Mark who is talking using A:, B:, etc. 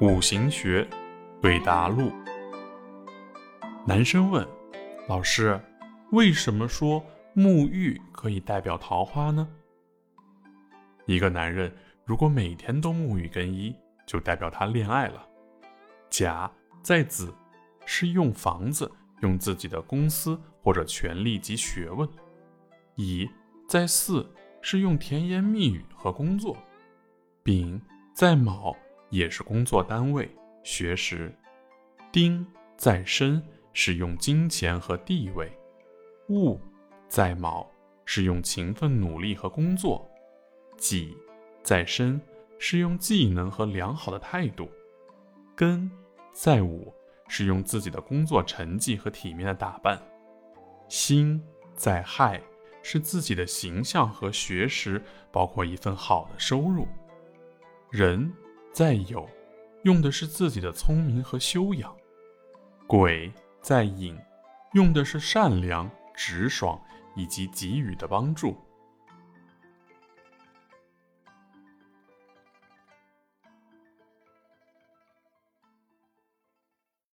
A: 五行学对答录。男生问：“老师，为什么说沐浴可以代表桃花呢？”一个男人如果每天都沐浴更衣，就代表他恋爱了。甲在子是用房子，用自己的公司或者权力及学问；乙在巳是用甜言蜜语和工作；丙在卯。也是工作单位、学识。丁在申是用金钱和地位，戊在卯是用勤奋努力和工作，己在申是用技能和良好的态度，庚在午是用自己的工作成绩和体面的打扮，辛在亥是自己的形象和学识，包括一份好的收入，壬。再有，用的是自己的聪明和修养；鬼在隐，用的是善良、直爽以及给予的帮助。